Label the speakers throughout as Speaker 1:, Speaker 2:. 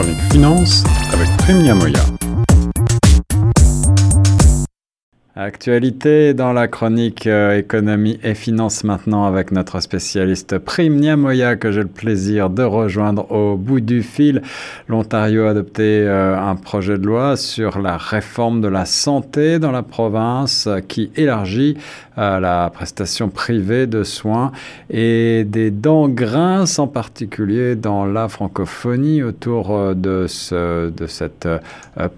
Speaker 1: chronique finance avec Prime Moya. Actualité dans la chronique euh, économie et finance maintenant avec notre spécialiste Prime Niamoya que j'ai le plaisir de rejoindre au bout du fil. L'Ontario a adopté euh, un projet de loi sur la réforme de la santé dans la province qui élargit euh, la prestation privée de soins et des dents grinces en particulier dans la francophonie autour de, ce, de cette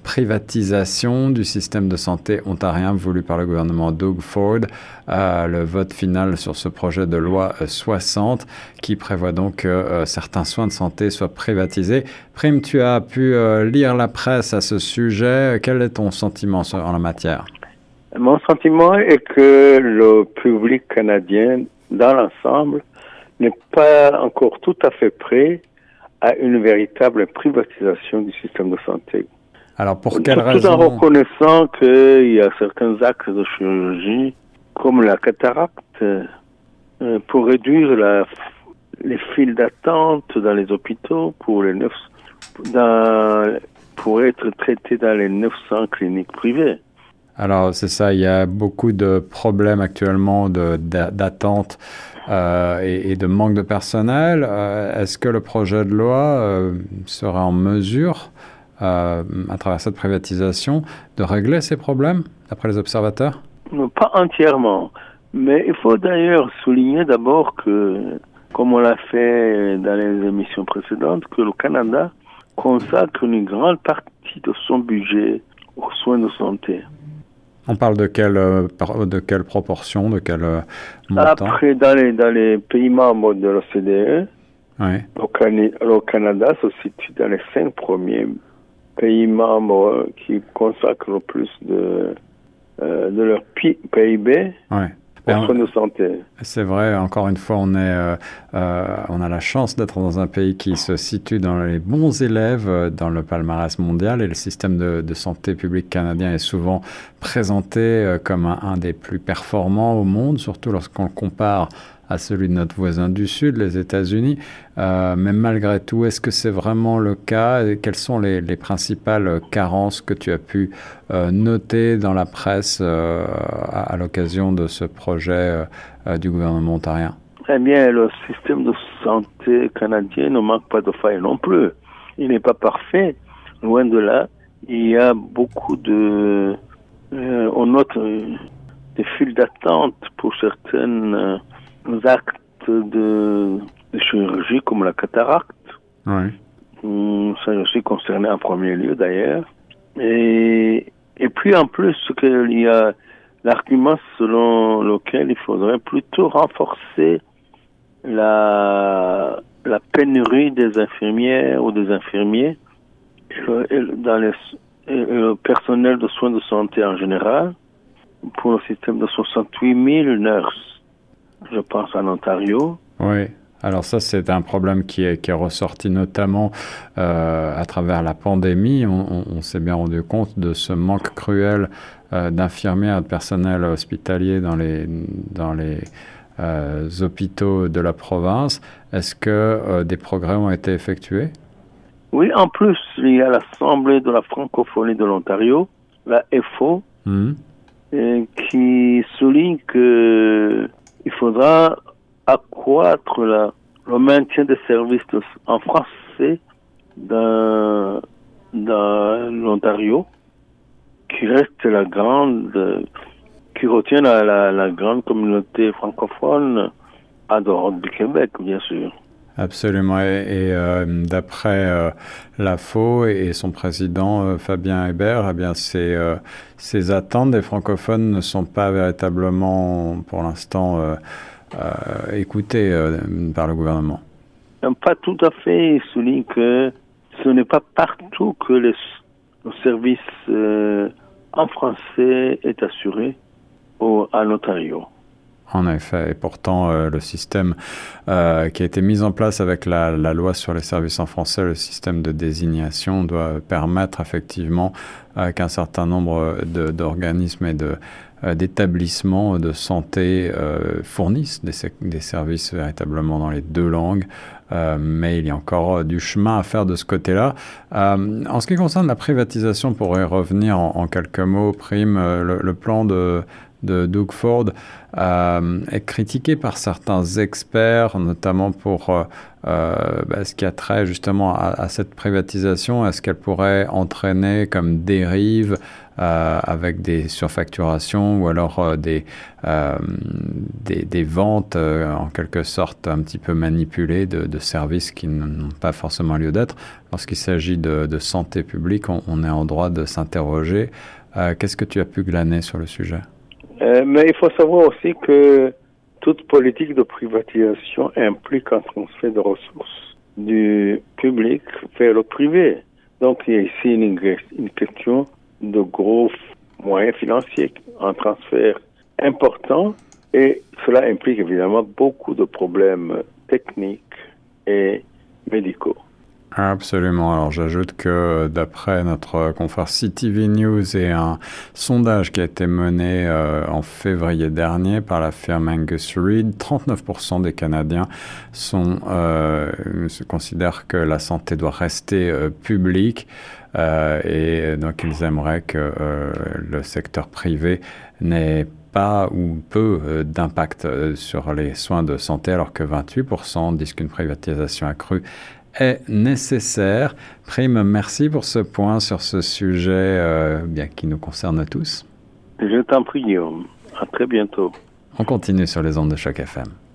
Speaker 1: privatisation du système de santé ontarien par le gouvernement Doug Ford, euh, le vote final sur ce projet de loi 60 qui prévoit donc que euh, certains soins de santé soient privatisés. Prime, tu as pu euh, lire la presse à ce sujet. Quel est ton sentiment en la matière?
Speaker 2: Mon sentiment est que le public canadien, dans l'ensemble, n'est pas encore tout à fait prêt à une véritable privatisation du système de santé.
Speaker 1: Alors pour quelle raison
Speaker 2: Tout en reconnaissant qu'il y a certains actes de chirurgie, comme la cataracte, euh, pour réduire la, les files d'attente dans les hôpitaux pour les neuf, dans, pour être traités dans les 900 cliniques privées.
Speaker 1: Alors c'est ça, il y a beaucoup de problèmes actuellement d'attente euh, et, de manque de personnel. Euh, est-ce que le projet de loi sera en mesure euh, à travers cette privatisation, de régler ces problèmes, d'après les observateurs?
Speaker 2: Pas entièrement. Mais il faut d'ailleurs souligner d'abord que, comme on l'a fait dans les émissions précédentes, que le Canada consacre une grande partie de son budget aux soins de santé.
Speaker 1: On parle de quelle, euh, de quelle proportion, de quel euh, montant?
Speaker 2: Après, dans les, dans les pays membres de l'OCDE, le, Canada se situe dans les cinq premiers pays membres qui consacrent le plus de, euh, de leur PIB ouais. Santé.
Speaker 1: C'est vrai, encore une fois, on, est, euh, euh, on a la chance d'être dans un pays qui se situe dans les bons élèves dans le palmarès mondial et le système de, de santé publique canadien est souvent présenté comme un, un, des plus performants au monde, surtout lorsqu'on le compare à celui de notre voisin du Sud, les États-Unis. Euh, mais malgré tout, est-ce que c'est vraiment le cas Quelles sont les, principales carences que tu as pu euh, noter dans la presse euh, à, l'occasion de ce projet du gouvernement ontarien?
Speaker 2: Eh bien, le système de santé canadien ne manque pas de failles non plus. Il n'est pas parfait, loin de là. Il y a beaucoup de... on note des files d'attente pour certaines actes de, chirurgie comme la cataracte. Oui. Hum, ça, je suis concerné en premier lieu d'ailleurs. Et, et puis en plus, il y a l'argument selon lequel il faudrait plutôt renforcer la, la pénurie des infirmières ou des infirmiers dans les, le personnel de soins de santé en général pour le système de 68 000 nurses je pense en Ontario.
Speaker 1: Oui. Alors ça, c'est un problème qui est, qui est ressorti notamment euh, à travers la pandémie. On, s'est bien rendu compte de ce manque cruel euh, d'infirmières, de personnel hospitalier dans les, dans les euh, hôpitaux de la province. Est-ce que des progrès ont été effectués?
Speaker 2: Oui, en plus, il y a l'Assemblée de la francophonie de l'Ontario, la FO, mmh. qui souligne que il faudra accroître la, le maintien des services en français dans, l'Ontario, qui reste la grande, qui retient la, la, grande communauté francophone à dehors du Québec, bien sûr.
Speaker 1: Absolument. Et, euh, d'après euh, la FO et son président euh, Fabien Hébert, eh bien, ces, ces, attentes des francophones ne sont pas véritablement, pour l'instant, écoutées par le gouvernement.
Speaker 2: Pas tout à fait. Il souligne que ce n'est pas partout que le service en français est assuré à Ontario.
Speaker 1: En effet, et pourtant euh, le système euh, qui a été mis en place avec la, loi sur les services en français, le système de désignation, doit permettre effectivement euh, qu'un certain nombre d'organismes et d'établissements de santé fournissent des, des, services véritablement dans les deux langues. mais il y a encore du chemin à faire de ce côté-là. en ce qui concerne la privatisation, pour y revenir en, quelques mots, Prime, le plan de de Doug Ford euh, est critiqué par certains experts, notamment pour euh, euh, bah, ce qui a trait justement à, cette privatisation. Est-ce qu'elle pourrait entraîner comme dérive avec des surfacturations ou alors des, des, ventes en quelque sorte un petit peu manipulées de, services qui n'ont pas forcément lieu d'être? Lorsqu'il s'agit de, santé publique, on est en droit de s'interroger. Qu'est-ce que tu as pu glaner sur le sujet?
Speaker 2: Euh, mais il faut savoir aussi que toute politique de privatisation implique un transfert de ressources du public vers le privé. Donc il y a ici une, une question de gros moyens financiers, un transfert important et cela implique évidemment beaucoup de problèmes techniques et médicaux.
Speaker 1: Absolument. Alors j'ajoute que d'après notre confrère CTV News et un sondage qui a été mené euh, en février dernier par la firme Angus Reid, 39% des Canadiens sont, euh, considèrent que la santé doit rester euh, publique et donc ils aimeraient que le secteur privé n'ait pas ou peu d'impact sur les soins de santé, alors que 28% disent qu'une privatisation accrue est nécessaire. Prime, merci pour ce point sur ce sujet euh, bien, qui nous concerne tous.
Speaker 2: Je t'en prie, Guillaume. À très bientôt.
Speaker 1: On continue sur les ondes de choc FM.